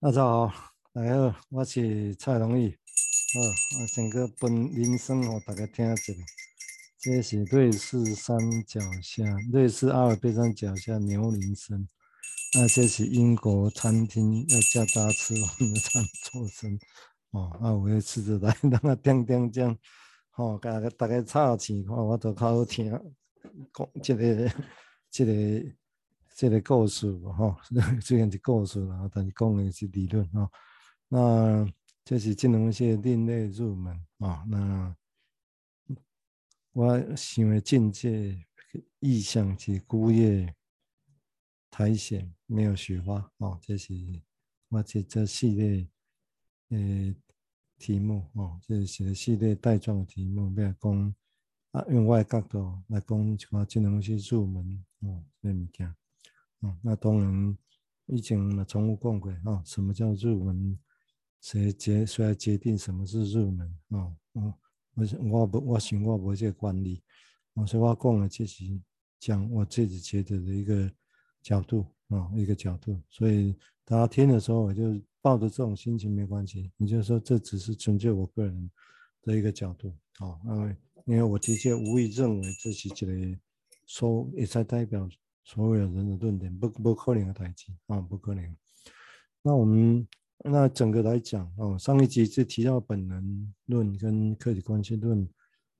大家好，大家好，我是蔡荣义。好，我先个本铃声哦，大家听一下。这是瑞士山脚下，瑞士阿尔卑斯山脚下牛铃声。那这是英国餐厅要叫大家吃饭的餐桌声。哦，那，我要吃着来，让它叮叮这样。哦，大家大家插起，哦，我都较好听。讲这个，这个。这个故事哈，虽然 是故事啦，但是讲的是理论哈。那这是金融系另类入门啊。那我想的境界意向是孤叶苔藓，没有雪花哦。这是我这这系列的题目哦，这是系列带状的题目，要讲啊，用我的角度来讲，就话金融系入门哦，这物件。哦，那当然，以前嘛，从无讲过哦。什么叫入门？谁决谁来决定什么是入门？哦，哦，我我不我想我无这个观念，哦，所以我讲的就是讲我自己觉得的一个角度啊，哦，一个角度。所以大家听的时候，我就抱着这种心情没关系。你就说这只是纯粹我个人的一个角度，哦，因为因为我的确无意认为这是一个说也在代表。所有人的论点不不可能的代志啊，不可能。那我们那整个来讲哦，上一集是提到本能论跟客体关系论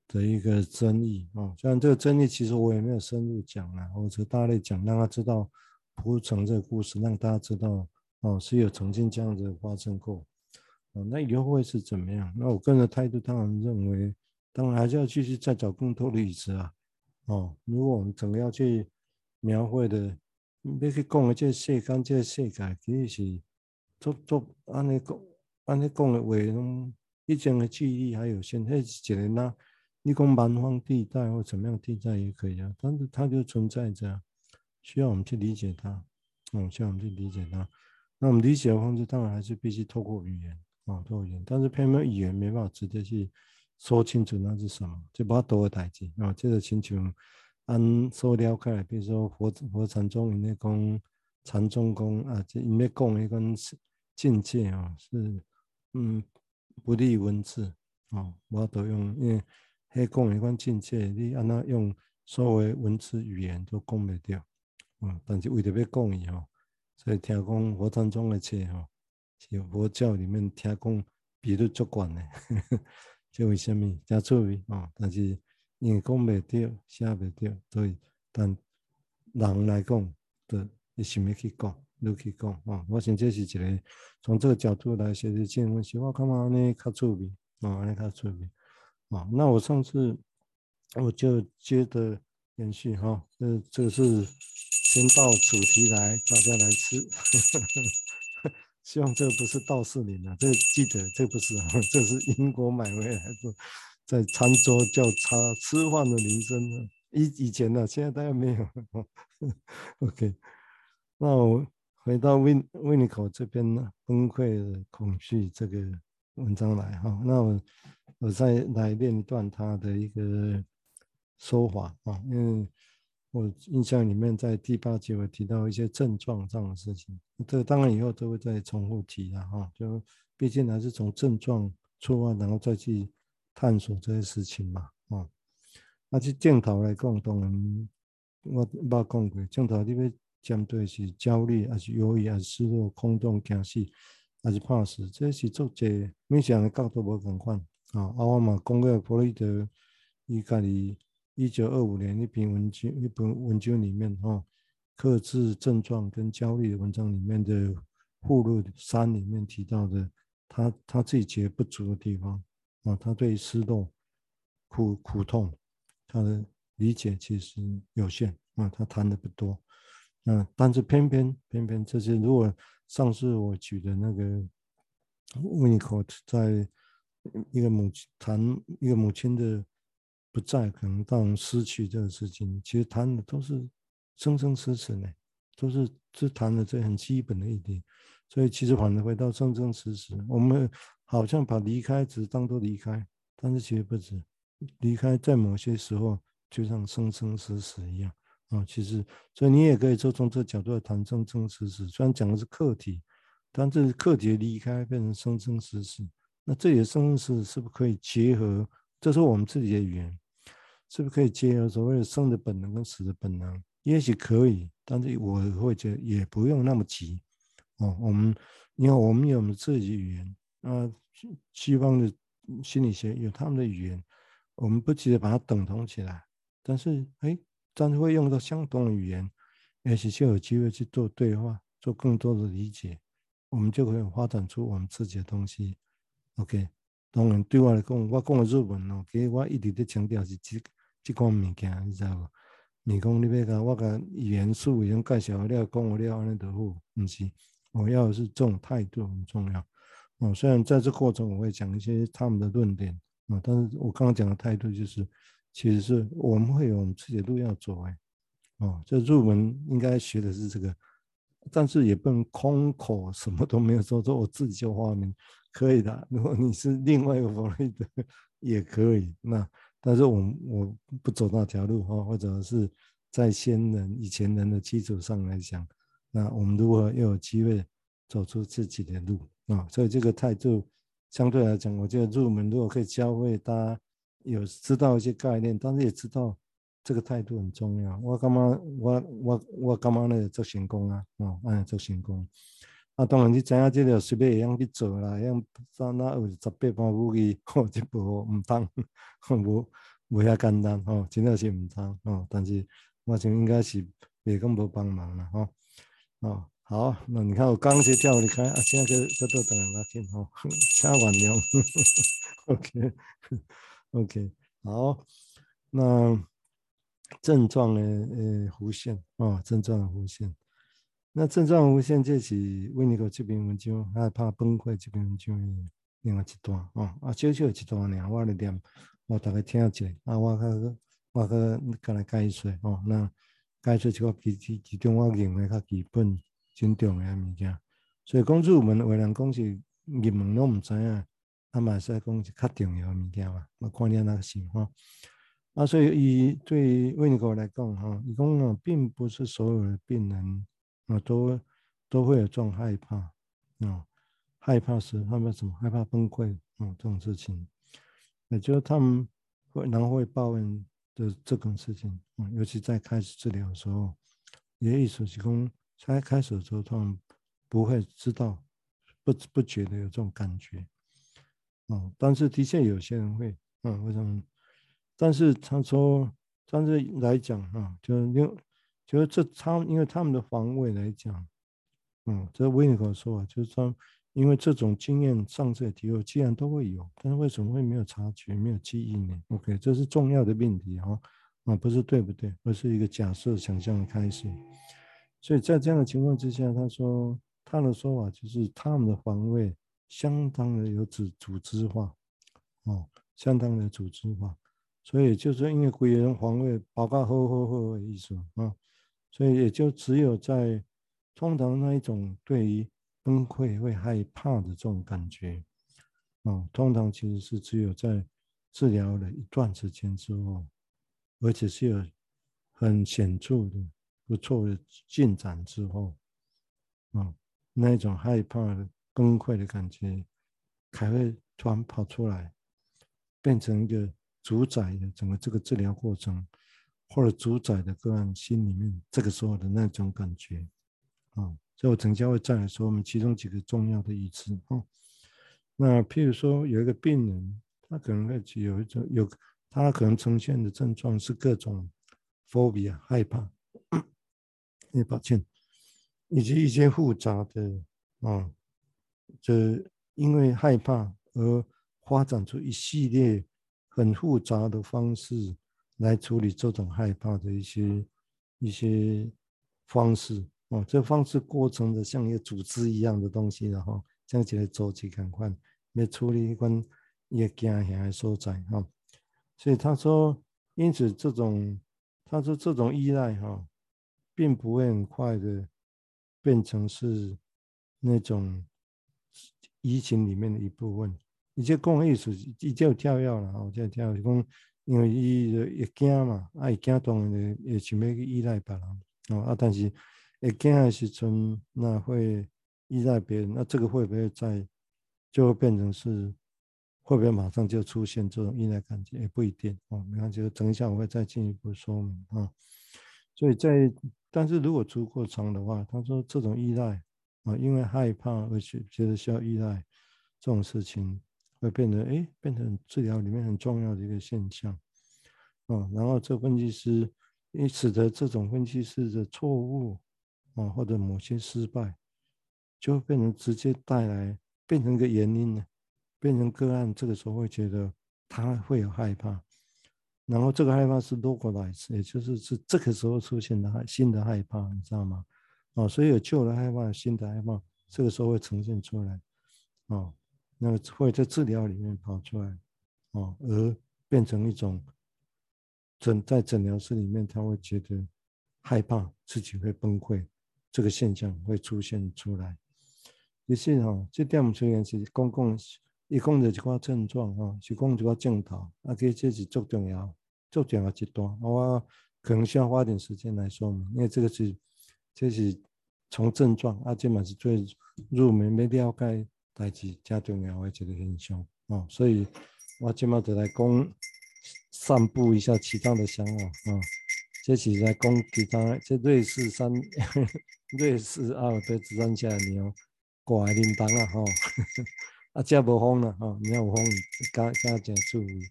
的一个争议哦。虽然这个争议其实我也没有深入讲啊，我只大类讲，让他知道铺陈这个故事，让大家知道哦是有曾经这样子发生过哦。那以后会是怎么样？那我个人的态度当然认为，当然还是要继续再找更多的例子啊。哦，如果我们整个要去。描绘的，要去讲的这个世间，这个世界其实是做做按你讲，按你讲的话，拢以前的记忆还有限，那是一个那，你讲蛮荒地带或怎么样地带也可以啊，但是它就存在着，需要我们去理解它，嗯，需要我们去理解它。那我们理解的方式，当然还是必须透过语言啊，透过语言，但是偏偏语言没办法直接去说清楚那是什么，就把它多个代志啊，这个请求。按所了解，比如说佛佛禅宗，因咧讲禅宗讲啊，这因咧讲迄个境界啊，是嗯不立文字啊，我都用，因为迄讲迄款境界，你安那用所谓文字语言都讲袂着，嗯，但是为着要讲伊吼，所以听讲佛禅宗的册吼，是佛教里面听讲比率足悬的，这为虾米？真趣味啊，但是。因为讲袂着，写袂着，所以但人来讲，就你想要去讲，你去讲啊。我想这是一个从这个角度来学习金融分析，我感觉安尼较趣味，啊，安尼较趣味。啊，那我上次我就接着延续哈，这这是先到主题来，大家来吃。希望这个不是道士林啊，这记得这不是，这是英国买回来的。在餐桌叫茶吃饭的铃声呢？以以前呢，现在大家没有。OK，那我回到维维尼口这边呢，崩溃的恐惧这个文章来哈。那我我再来念一段他的一个说法啊，因为我印象里面在第八节我提到一些症状这样的事情，这当然以后都会再重复提了哈。就毕竟还是从症状出发，然后再去。探索这些事情嘛，哦，那去镜头来讲，当然我冇讲过，镜头你要针对是焦虑，还是忧郁，还是失落、空洞、惊死，还是怕死，这是作者每个人的角度无共款啊。啊，我嘛讲过弗洛伊德，伊家己一九二五年一篇文章，一本文章里面，哈，克制症状跟焦虑的文章里面的附录三里面提到的，他他自己觉得不足的地方。啊，他对失落、苦苦痛，他的理解其实有限啊，他谈的不多。啊，但是偏偏偏偏这些，如果上次我举的那个维尼口在一个母亲谈一个母亲的不在，可能到失去这个事情，其实谈的都是生生死死呢，都是只谈的这很基本的一点。所以其实反而回到生生死死，我们。好像把离开只当做离开，但是其实不止，离开在某些时候就像生生死死一样啊。其实，所以你也可以说从这角度来谈生生死死。虽然讲的是客体，但这是客体的离开变成生生死死，那这里的生生死死是不是可以结合？这是我们自己的语言，是不是可以结合所谓的生的本能跟死的本能？也许可以，但是我会觉得也不用那么急哦。我们因为我们有我们自己的语言，啊，西方的心理学有他们的语言，我们不急着把它等同起来，但是哎，但是会用到相同的语言，也许就有机会去做对话，做更多的理解，我们就可以发展出我们自己的东西。OK，当然对我来讲，我讲的日文哦，其实我一直在强调是这这款物件，你知道不？你讲你要甲我甲元素已经介绍了，讲了安尼就好，不是？我要的是这种态度很重要。哦，虽然在这过程我会讲一些他们的论点啊，但是我刚刚讲的态度就是，其实是我们会有我们自己的路要走哎。哦，这入门应该学的是这个，但是也不能空口什么都没有说，说我自己就发明可以的。如果你是另外一个方面的也可以，那。但是我我不走那条路哈，或者是在先人以前人的基础上来讲，那我们如何又有机会走出自己的路啊？所以这个态度相对来讲，我觉得入门如果可以教会大家有知道一些概念，但是也知道这个态度很重要。我干嘛我我我干嘛呢？做成功啊？哦，哎，做成功。啊，当然你知影这个随便会用去做啦，用啥那有十八般武艺，吼，这无毋通，无无遐简单，吼，真的是毋通，吼。但是我想应该是袂讲无帮忙啦，吼。哦，好，那你看我刚才跳离开，啊，现在就就都等下听，吼，请原谅，OK，OK，好，那症状呢？呃，弧线，哦，症状弧线。那症状弧线，就是维尼口这边文章害怕崩溃这边文章另外一段哦，啊，小小一段呢，我来念，我大概听一下，啊，我个我个个来解说哦，那解说这个其其其中我认为较基本真重要物件，所以讲入门有人讲是入门拢毋知影，啊嘛是讲是较重要物件嘛，我看你那个想法，啊，所以以对维尼口来讲哈，伊讲呢，并不是所有的病人。啊，都都会有这种害怕，啊、害怕是他们什么？害怕崩溃，啊、这种事情，也就是他们会然后会抱怨的这种事情，啊、尤其在开始治疗的时候，也意思是说，才开始的时候，他们不会知道，不不觉得有这种感觉，啊、但是的确有些人会，嗯，为什么？但是他说，但是来讲，啊，就因为。就是这他，因为他们的防卫来讲，嗯，这维尼口说啊，就是说，因为这种经验上次也提过，既然都会有，但是为什么会没有察觉、没有记忆呢？OK，这是重要的命题哈，啊，不是对不对，而是一个假设想象的开始。所以在这样的情况之下，他说他的说法就是他们的防卫相当的有组织化，哦，相当的组织化，所以就是因为鬼人防卫报告好好好的意思啊。所以也就只有在通常那一种对于崩溃会害怕的这种感觉，哦，通常其实是只有在治疗了一段时间之后，而且是有很显著的不错的进展之后，啊，那一种害怕的崩溃的感觉才会突然跑出来，变成一个主宰的整个这个治疗过程。或者主宰的个案心里面这个时候的那种感觉，啊，所以我等下会再来说我们其中几个重要的意思啊。那譬如说有一个病人，他可能会有一种有，他可能呈现的症状是各种 phobia 害怕，哎，抱歉，以及一些复杂的啊，这因为害怕而发展出一系列很复杂的方式。来处理这种害怕的一些一些方式啊，这方式过程的像一个组织一样的东西，然后这样子来做去看看，来处理一关也惊吓的所在哈。所以他说，因此这种他说这种依赖哈，并不会很快的变成是那种移情里面的一部分。你这讲意思，已经有跳跃了哈，这跳跃讲。因为伊就会惊嘛，啊，会惊当然会想要去依赖别人，哦，啊，但是会惊的时阵，那会依赖别人，那这个会不会在就会变成是会不会马上就出现这种依赖感觉？也不一定哦。你看，这个等一下我会再进一步说明啊。所以在但是如果足够长的话，他说这种依赖啊，因为害怕而且觉得需要依赖这种事情，会变得哎，变成治疗里面很重要的一个现象啊。然后这分析师也使得这种分析师的错误啊，或者某些失败。就会变成直接带来变成一个原因呢，变成个案，这个时候会觉得他会有害怕，然后这个害怕是 localize，也就是是这个时候出现的害新的害怕，你知道吗？哦，所以有旧的害怕，新的害怕，这个时候会呈现出来，哦，那个会在治疗里面跑出来，哦，而变成一种诊在诊疗室里面，他会觉得害怕自己会崩溃，这个现象会出现出来。其实吼，这点出现是公共，伊讲着一寡症状吼，是讲一寡镜头，啊，其实这是足重要、足重要一段。我可能需要花点时间来说明，因为这个是，这是从症状，啊，这嘛是最入门要了解代志加重要的一个现象哦。所以我今嘛就来讲，散布一下其他的想法啊。这是来讲其他，这瑞士山，瑞士阿尔卑斯山下的牛。过来淋风啊吼，啊，这无风啦吼，你要有风，加加加注意。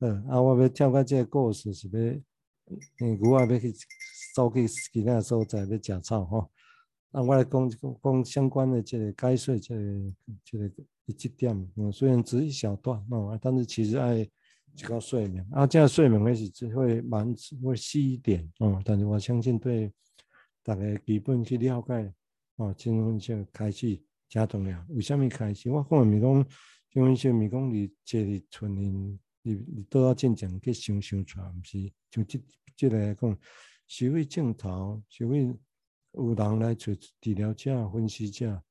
嗯，啊，我要跳到这个故事是要，嗯，我也要去走去其他所在要食草吼。啊，我来讲讲相关的这个解说这个这个一节点，嗯，虽然只一小段哦，但是其实爱这个说明，啊，这样说明也是只会蛮会细一点嗯，但是我相信对大家基本去了解哦，金融就开始。加重要，为什么开始？我讲的咪讲，因为说咪讲你这里村人，你你都要渐渐去想想出来，唔是？就这这来讲，是为镜头，是为有人来做治疗者、分析者，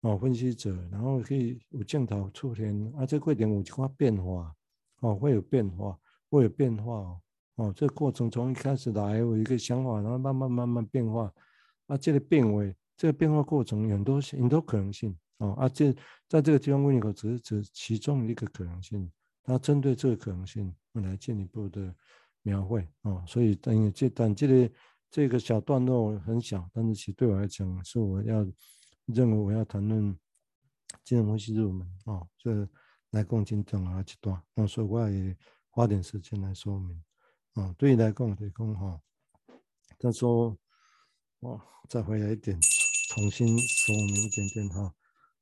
哦，分析者，然后去有镜头出现，啊，这过程有一寡变化，哦，会有变化，会有变化，哦，这个过程从一开始来有一个想法，然后慢慢慢慢变化，啊，这个变为。这个变化过程有很多很多可能性哦，啊，这在这个地方温尼口只是指其中一个可能性，那针对这个可能性我来进一步的描绘哦，所以等于这但这个这个小段落很小，但是其实对我来讲是我要认为我要谈论金融分析入门哦，这来共进正好一段，那所以我也花点时间来说明哦，对于来共对共哈，他说哦，再回来一点。重新说明一点点哈，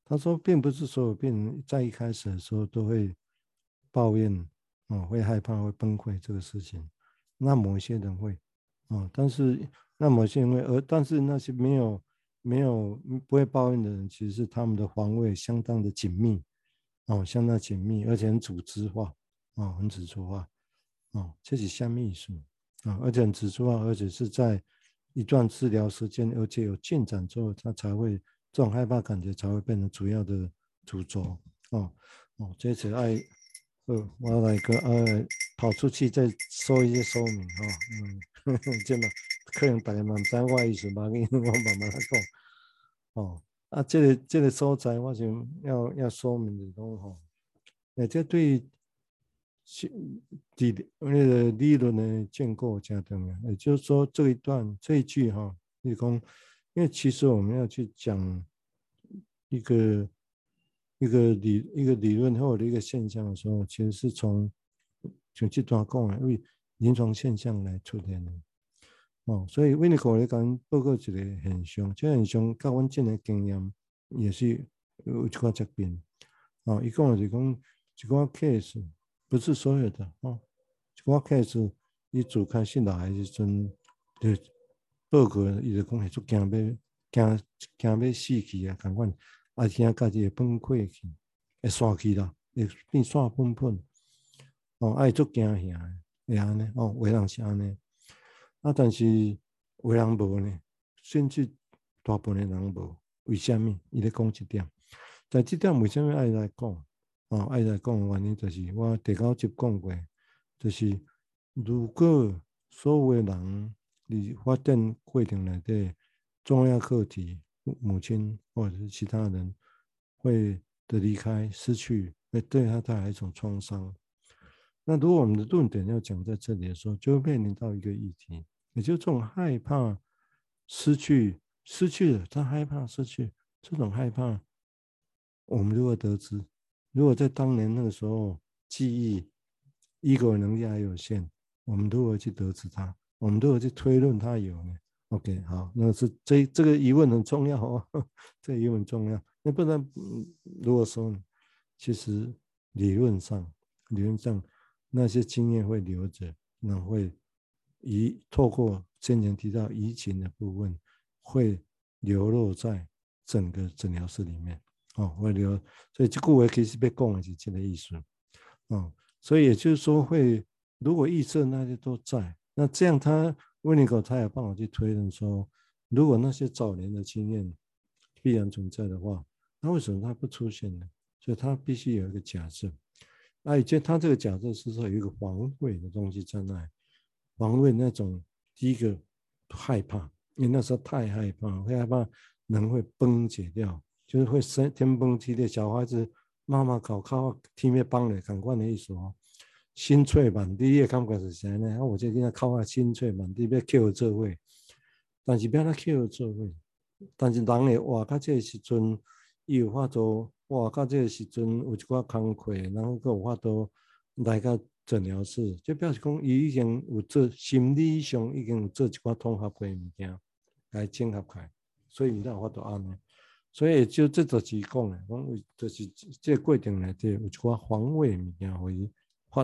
他说，并不是所有病人在一开始的时候都会抱怨，哦，会害怕、会崩溃这个事情。那某一些人会，哦，但是那某些人会，而但是那些没有没有不会抱怨的人，其实是他们的防卫相当的紧密，哦，相当紧密，而且很组织化，哦，很组织化，哦，这是下面意思，啊，而且很组织化，而且是在。一段治疗时间，而且有进展之后，他才会这种害怕感觉才会变成主要的主轴哦哦。这次爱，呃，我来个呃跑出去再说一些说明哈、嗯，呵 呵这么可能大家蛮在话意思吧，因为我慢慢来讲哦。啊，这个这个所在，我想要要说明的东西哈，那这对。理那个理论的建构加重要，也就是说这一段这一句哈，立功，因为其实我们要去讲一个一个理一个理论或者一个现象的时候，其实是从从这段讲来为临床现象来出现的哦。所以为你讲来讲报告一个现象，这现象跟我们的经验也是有一块差别哦。一共是讲一个 case。不是所有的哦，我开始一组开始来时阵，就报告伊就讲系足惊要惊惊要死去啊，感觉啊惊家己会崩溃去，会散去啦，会变散粉粉。哦，爱足惊吓，会安尼哦，有人是安尼，啊，但是有人无呢，甚至大部分的人无，为虾米？伊咧讲一点，在这点为虾米爱来讲？哦，爱来讲的原因就是我第九集讲过，就是如果所有的人伫发展过程内底重要课题母亲或者是其他人会的离开、失去，会对他带来一种创伤。那如果我们的论点要讲在这里的时候，就会面临到一个议题，也就这种害怕失去、失去了，他害怕失去，这种害怕，我们如何得知？如果在当年那个时候，记忆、ego 能力还有限，我们如何去得知它？我们如何去推论它有呢？OK，好，那是这这个疑问很重要哦，这个疑问很重要。那不然，如果说，其实理论上，理论上。那些经验会留着，那会移透过先前提到移情的部分，会流露在整个诊疗室里面，哦，会流。所以这个我其实被讲的是这个意思，哦，所以也就是说会，如果预设那些都在，那这样他温尼狗他有办法去推论说，如果那些早年的经验必然存在的话，那为什么它不出现呢？所以它必须有一个假设。那以前他这个假设是说有一个防卫的东西在那里，防卫那种第一个害怕，因为那时候太害怕，会害怕人会崩解掉，就是会生天崩地裂。小孩子妈妈搞靠天灭崩了，赶快的意思哦，心碎满地，也感觉是啥呢？啊，我就跟他靠啊，心碎满地，要 Q 这位，但是不要他 Q 这位，但是人会活到这个时阵，伊有法度。哇！到这个时阵有一寡工课，然后佮有法度来到诊疗室，就表示讲伊已经有做心理上已经有做一寡统合过物件来整合开，所以毋才有法度安尼。所以就这就是讲诶，讲就是这个过程内底有一寡防卫物件互伊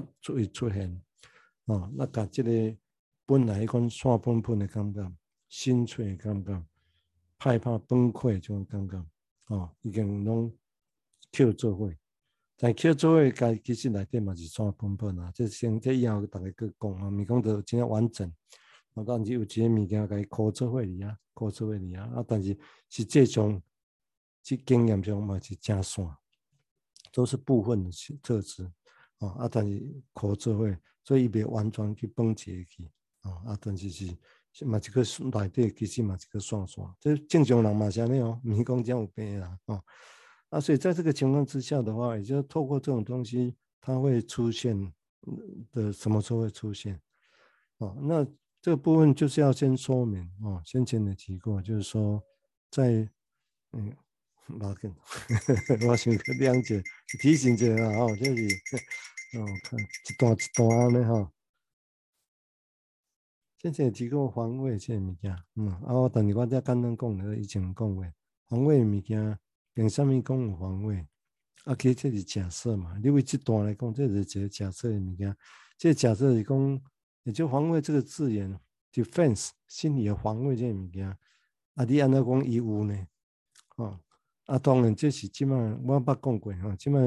发出出现。哦，那甲即个本来迄款散喷喷的感觉、心碎的感觉、害怕崩溃这种感觉，哦，已经拢。Q 做伙，但 Q 做会该其实内底嘛是算分分啊，这先这以后大家去讲啊，咪讲到真正完整。啊，但是有一个物件该考做会里啊，考做会里啊，啊，但是实际上，这经验上嘛是正线，都是部分的特质啊，啊，但是考做会，所以伊别完全去崩解去啊，啊，但是是嘛一个内底其实嘛一个线线，这正常人嘛是安尼哦，咪讲这样有病啦，哦。啊，所以在这个情况之下的话，也就是透过这种东西，它会出现的什么时候会出现？哦，那这个部分就是要先说明哦，先前的提过，就是说在嗯，拉根，我想两解提醒一下啊，哦，就是哦，看一段一段的哈，先前提过防卫这物件，嗯，啊，我等于我再简单讲了，以前讲过防卫物件。凭什么讲有防卫？啊，其实这是假设嘛。因为这段来讲，这是一个假设的物件。这、假设是讲，也就防卫这个字眼，defense 心理的防卫这个物件。啊，你按照讲义务呢？哦，啊，当然这是即马我捌讲过哈。即马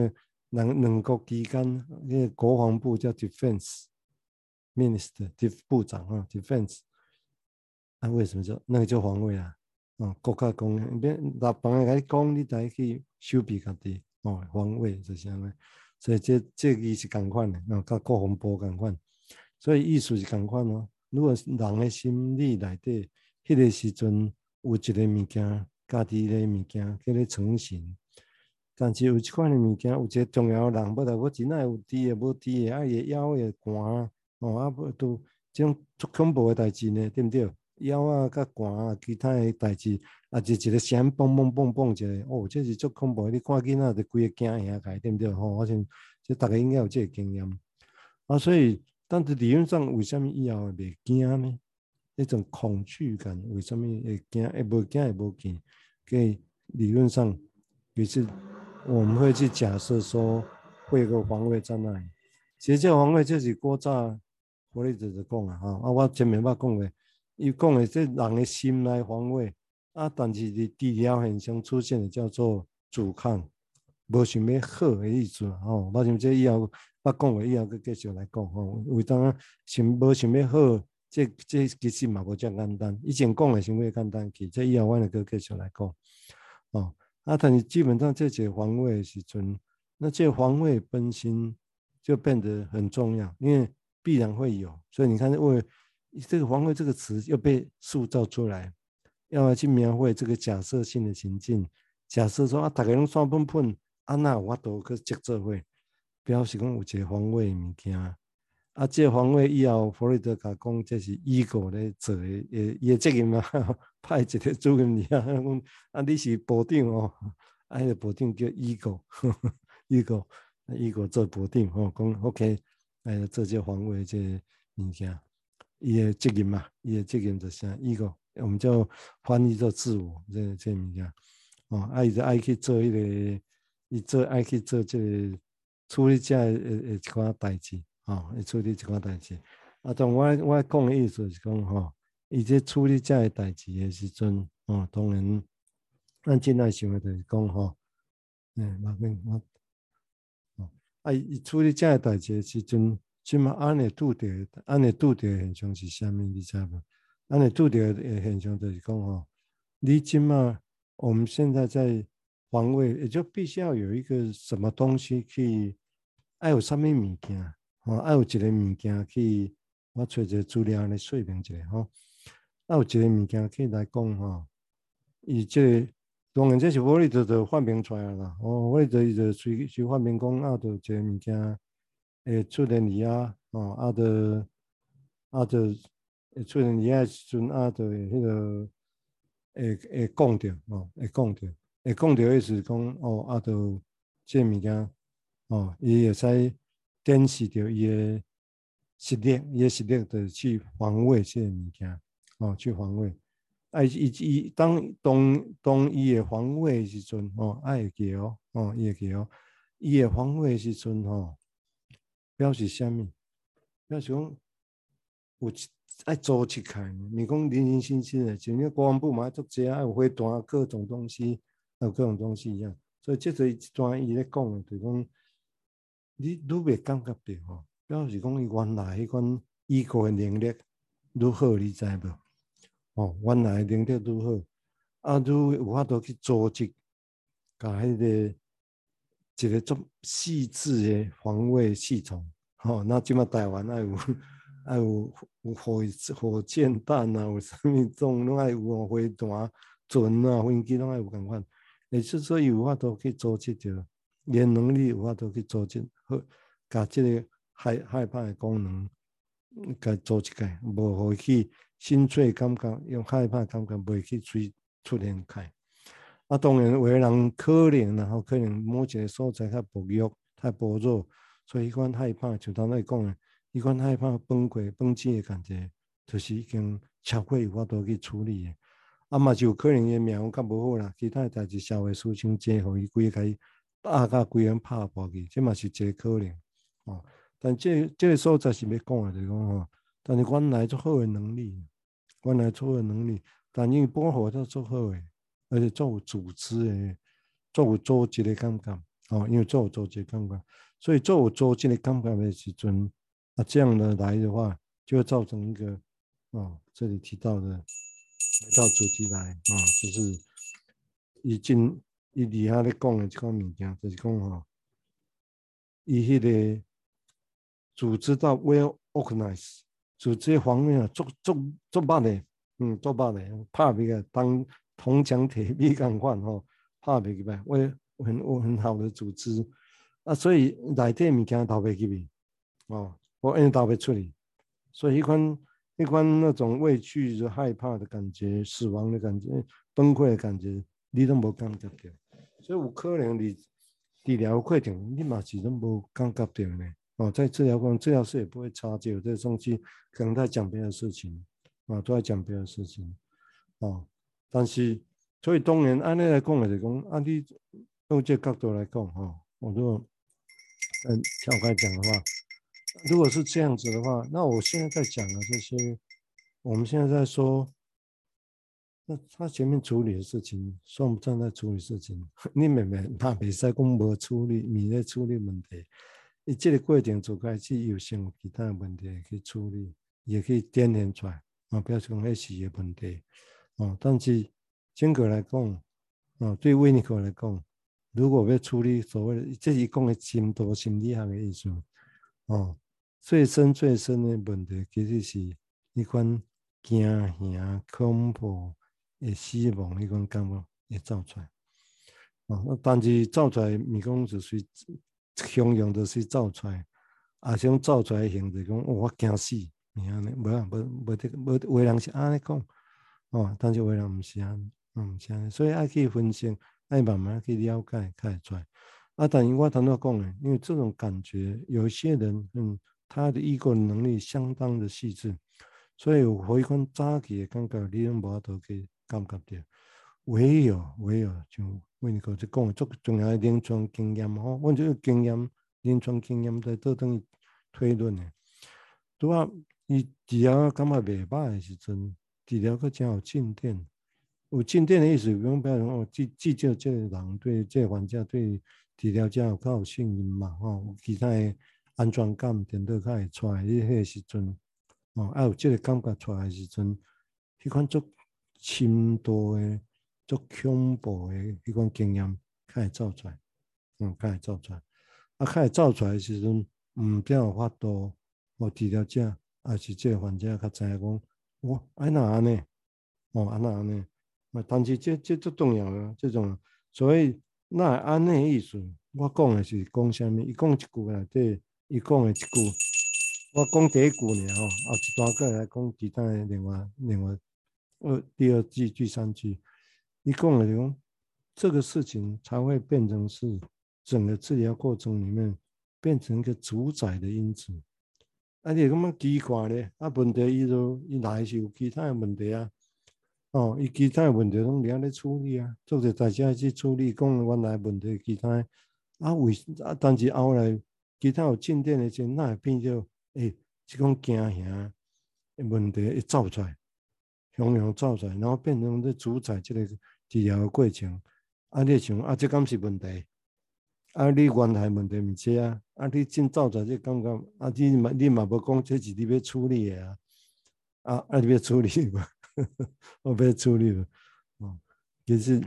两两国之间，那个国防部叫 defense minister，部长啊，defense。啊，为什么叫那个叫防卫啊？哦，国家公园，别立邦来讲，你才去守备家己，哦，防卫就是安尼，所以这这个是共款的，哦，甲国防部共款，所以意思是共款哦。如果人的心理内底，迄个时阵有一个物件，家己的物件叫做成型，但是有一款的物件，有一个重要人，不得我真爱有滴的，无滴的，啊，伊会枵会寒，哦，啊，不都这种足恐怖的代志呢，对不对？腰啊，甲寒啊，其他诶代志，啊，就一个声嘣嘣嘣嘣一个，哦，这是足恐怖！你看囡仔，就规个惊吓开，对不对？吼、哦，我想，这大家应该有这个经验。啊，所以，但是理论上，为什么以后会袂惊呢？那种恐惧感，为什么会惊？会无惊，会无惊？给理论上，于是我们会去假设说，会有个防卫在那里。其实这个防卫就是古早弗雷德在讲啊，哈，啊，我前面捌讲的。伊讲的这人的心来防卫啊，但是你治疗现象出现的叫做阻抗，无想要好的意思吼。我想这以后捌讲过以后搁继续来讲吼。为当想无想要好，这这其实嘛无遮简单。以前讲的想要简单去，这以后我搁继续来讲。哦，啊，但是基本上这些防卫的时阵，那这方位本身就变得很重要，因为必然会有。所以你看为。这个方位这个词又被塑造出来，要来去描绘这个假设性的情境。假设说啊，大家拢耍喷喷，啊那我都去接做伙，表示讲有一个防卫物件。啊，这个防卫以后，弗雷德甲讲这是 ego 咧做诶，诶，伊诶责任嘛，派一个主任尔啊，讲啊，你是部长哦，啊，迄个部长叫 ego，ego，ego 做部长哦，讲 OK，来做这防卫这物件，伊诶责任嘛，伊诶责任就是啥 ego，我们叫翻译做自我这这物件，哦，啊，伊就爱去做迄个，伊做爱去做这个处理这诶诶一寡代志。哦，伊处理即款代志，啊，当我我讲诶意思是讲，吼，伊即处理遮个代志诶时阵，哦，当然，咱真爱想诶就是讲，吼，诶，马斌，我，哦，啊，伊处理遮个代志诶时阵，即马安尼拄着，安尼拄着诶现象是啥物？你知无？安尼拄着诶现象就是讲，吼，你即马，我们现在在防卫，也就必须要有一个什么东西去，爱有啥物物件。哦，爱有一个物件去，我找一个资料来说明一下吼。爱有一个物件可以来讲吼，伊这个当然这是我哩就就发明出来啦。哦，我哩就伊就随随发明讲啊，就一个物件会出现里啊，哦，啊就啊就会出现里啊时阵啊，就迄个会会讲着哦，会讲着会讲着意思讲哦，啊就这物件哦，伊会使。展示着伊个实力，伊个实力着去防卫这个物件，哦，去防卫。啊，伊伊当当当伊个防卫诶时阵，哦，爱会记哦，哦，伊会记哦，伊个防卫诶时阵，吼，表示啥物？表示讲有爱做一开，毋是讲零零星星的，像你国防部嘛，做这爱有飞弹，各种东西，有各种东西一样。所以这是一段伊咧讲的，就讲。你愈袂感觉着吼，表示讲伊原来迄款依个的能力愈好，你知无？哦，原来的能力愈好，啊，愈有法度去组织，甲迄个一个足细致的防卫系统。吼、哦，那即马台湾爱有 爱有有火火箭弹啊，有啥物种拢爱有哦，飞弹、船啊、飞机拢爱有共款。也就是说，有法度去组织着。连能力有法度去组织，好，甲即个害害怕的功能，甲组织开，无互伊去心碎感觉，用害怕感觉袂去出出现开。啊，当然有个人可能，然后可能某一个所在较薄弱、太薄弱，所以伊款害怕，就当来讲诶，伊款害怕崩溃、崩溃的感觉，就是已经超过有法度去处理诶。啊嘛，就可能伊命较无好啦，其他代志社会事情侪互伊规个。大甲规人拍破去，这嘛是一个可能哦。但这这个所在是要讲诶，就讲吼，但是原来足好诶能力，原来足好诶能力，但因为保护都足好诶，而且足有组织诶，足有组织诶感觉哦。因为足有组织感觉，所以足有组织诶感觉诶时阵，啊，这样的来的话，就会造成一个哦，这里提到的回到主题来啊，就是已经。伊底下咧讲的这款物件，就是讲吼，伊迄个组织到 well organized，组织方面啊，足足足捌的，嗯，足捌的，拍袂个当铜墙铁壁共款吼，拍袂去呗，我很很好的组织，啊，所以内底物件投袂去边，哦，我因投袂出去，所以一款一款那种畏惧、害怕的感觉、死亡的感觉、崩溃的感觉，你都无感觉到。所以有可能你治疗过程，你嘛是拢无感觉到呢。哦，在治疗过程，治疗师也不会察觉这东西，可能在讲别的事情，啊，都在讲别的事情。哦，但是所以当然按你来讲的，就讲按你用这个角度来讲，哈、哦，我就嗯跳开讲的话，如果是这样子的话，那我现在在讲的这些，我们现在在说。那他前面处理的事情，算不算在处理事情？你明明他比赛讲无处理，你在处理问题。你这个过程就开始有先有其他的问题可以处理，也可以点现出来啊，不要讲那是个问题啊。但是整个来讲啊，对维尼克来讲，如果要处理所谓的这是讲的深度心理学的意思啊，最深最深的问题其实是一款惊吓恐怖。会死亡迄种感觉会走出来。哦，但是走出来，咪讲就是形容就是走出来，啊，想走出来形就是讲我惊死，咪安尼，无啊，无无得无有人是安尼讲，哦，但是有人毋是安尼，毋是安尼，所以爱去分析，爱慢慢去了解，看会出来。啊，但是我头先讲诶，因为这种感觉，有些人，嗯，他的预构能力相当的细致，所以有回观早期诶感觉，你拢无法度去感觉着。唯有唯有像为你讲，就讲足重要诶临床经验吼，阮这个经验，临床经验在做等于推论诶。拄啊，伊治疗感觉袂歹诶时阵，治疗阁真有进展。有进展诶意思，比如比如讲，至至少这个人对这个患者对。治疗者有较有信任嘛？吼，其他诶安全感电脑较会出来。你迄个时阵，哦，啊有即个感觉出来诶时阵，迄款足深度诶、足恐怖诶迄款经验较会走出来，嗯，较会走出来。啊，较会走出来诶时阵，毋只有法度，哦，治疗者还是即个患者较知影讲，哇，安那安尼，哦，安那安尼。嘛，但是即即足重要诶，这种所以。那安尼意思，我讲诶是讲啥物？伊讲一句内底，伊讲诶一句，我讲第一句尔吼，后一段过来讲其他诶另外另外，呃，第二句、第三句，伊讲诶是讲，这个事情才会变成是整个治疗过程里面变成一个主宰的因子。啊，你感觉奇怪咧？啊，问题伊就伊来是有其他诶问题啊。哦，伊其他诶问题拢你安尼处理啊，做者大家去处理，讲原来问题其他啊为啊，但是后来其他有进展诶时，那会变做诶，即种惊吓诶问题会走出来，雄雄走出来，然后变成咧主宰即个治疗诶过程。啊，你想啊，即敢是问题？啊，你原来问题毋是啊？啊，你真走出来即感觉，啊，你嘛你嘛无讲这是你要处理诶啊？啊，啊，你要处理无？我 要处理了，哦，其实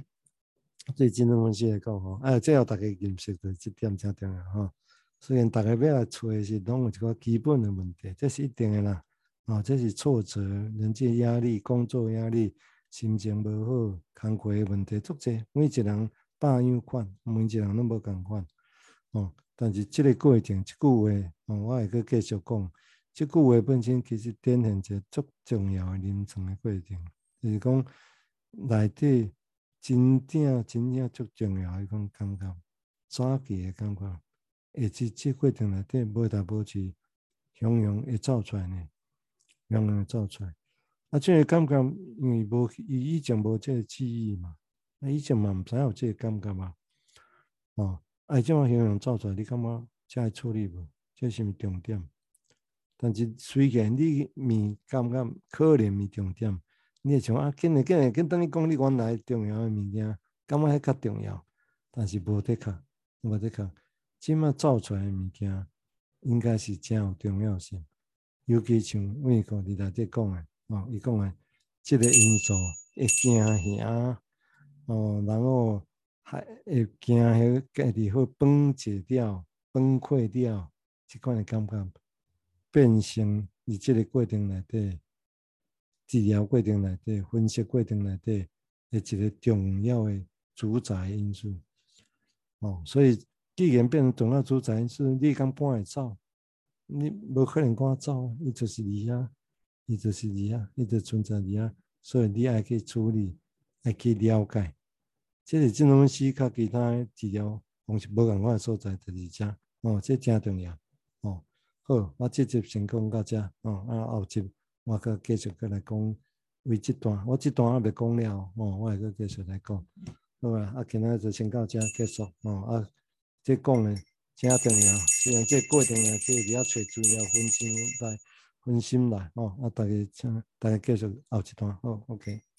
最近的东西来讲吼，哎，这要大家认识的这点才重要哈。虽然大家要来找的是拢有一个基本的问题，这是一定的啦，啊，这是挫折、人际压力、工作压力、心情不好、工作的问题，足侪，每一个人百样款，每一人拢无共款，哦，但是这个过程，一句话，哦，我会阁继续讲。这句话本身其实展现一个足重要的临床的过程，就是讲内底真正真正足重要的一种感觉，早期的感觉，而且这过程内底无大无小，雄雄会走出来呢，雄雄会走出来。啊，这个感觉因为无伊以前无即个记忆嘛，啊，以前嘛毋知有即个感觉嘛，哦，啊，这么雄雄走出来，你感觉这会处理无？这是毋重点？但是虽然你咪感觉可能咪重点，你会想啊，紧诶紧诶，紧等于讲你原来重要诶物件，感觉迄较重要，但是无得靠，无得靠，即马造出来诶物件，应该是真有重要性。尤其像美国里头在讲诶，哦，伊讲诶，即个因素会惊吓，哦，然后还会惊迄家己会崩解掉、崩溃掉，即款诶感觉。变成你这个过程内底，治疗过程内底，分析过程内底，诶一个重要的主宰因素。哦，所以既然变成重要主宰因素，你敢搬会走？你无可能赶走，伊就是你啊，伊就是你啊，伊就存在你啊。所以你爱去处理，爱去了解，这是这种东西甲其他治疗方式无共款所在就是这，哦，这真重要，哦。好，我这集先讲到这，哦，啊后集我阁继续阁来讲为这段，我这段还未讲了，哦，我会阁继续来讲，好啊，啊，今仔就先到这结束，哦，啊，这讲诶真重要，虽然这过程呢，这比较找资料分心来分心来，哦，啊，大家请大家继续后一段，好，OK。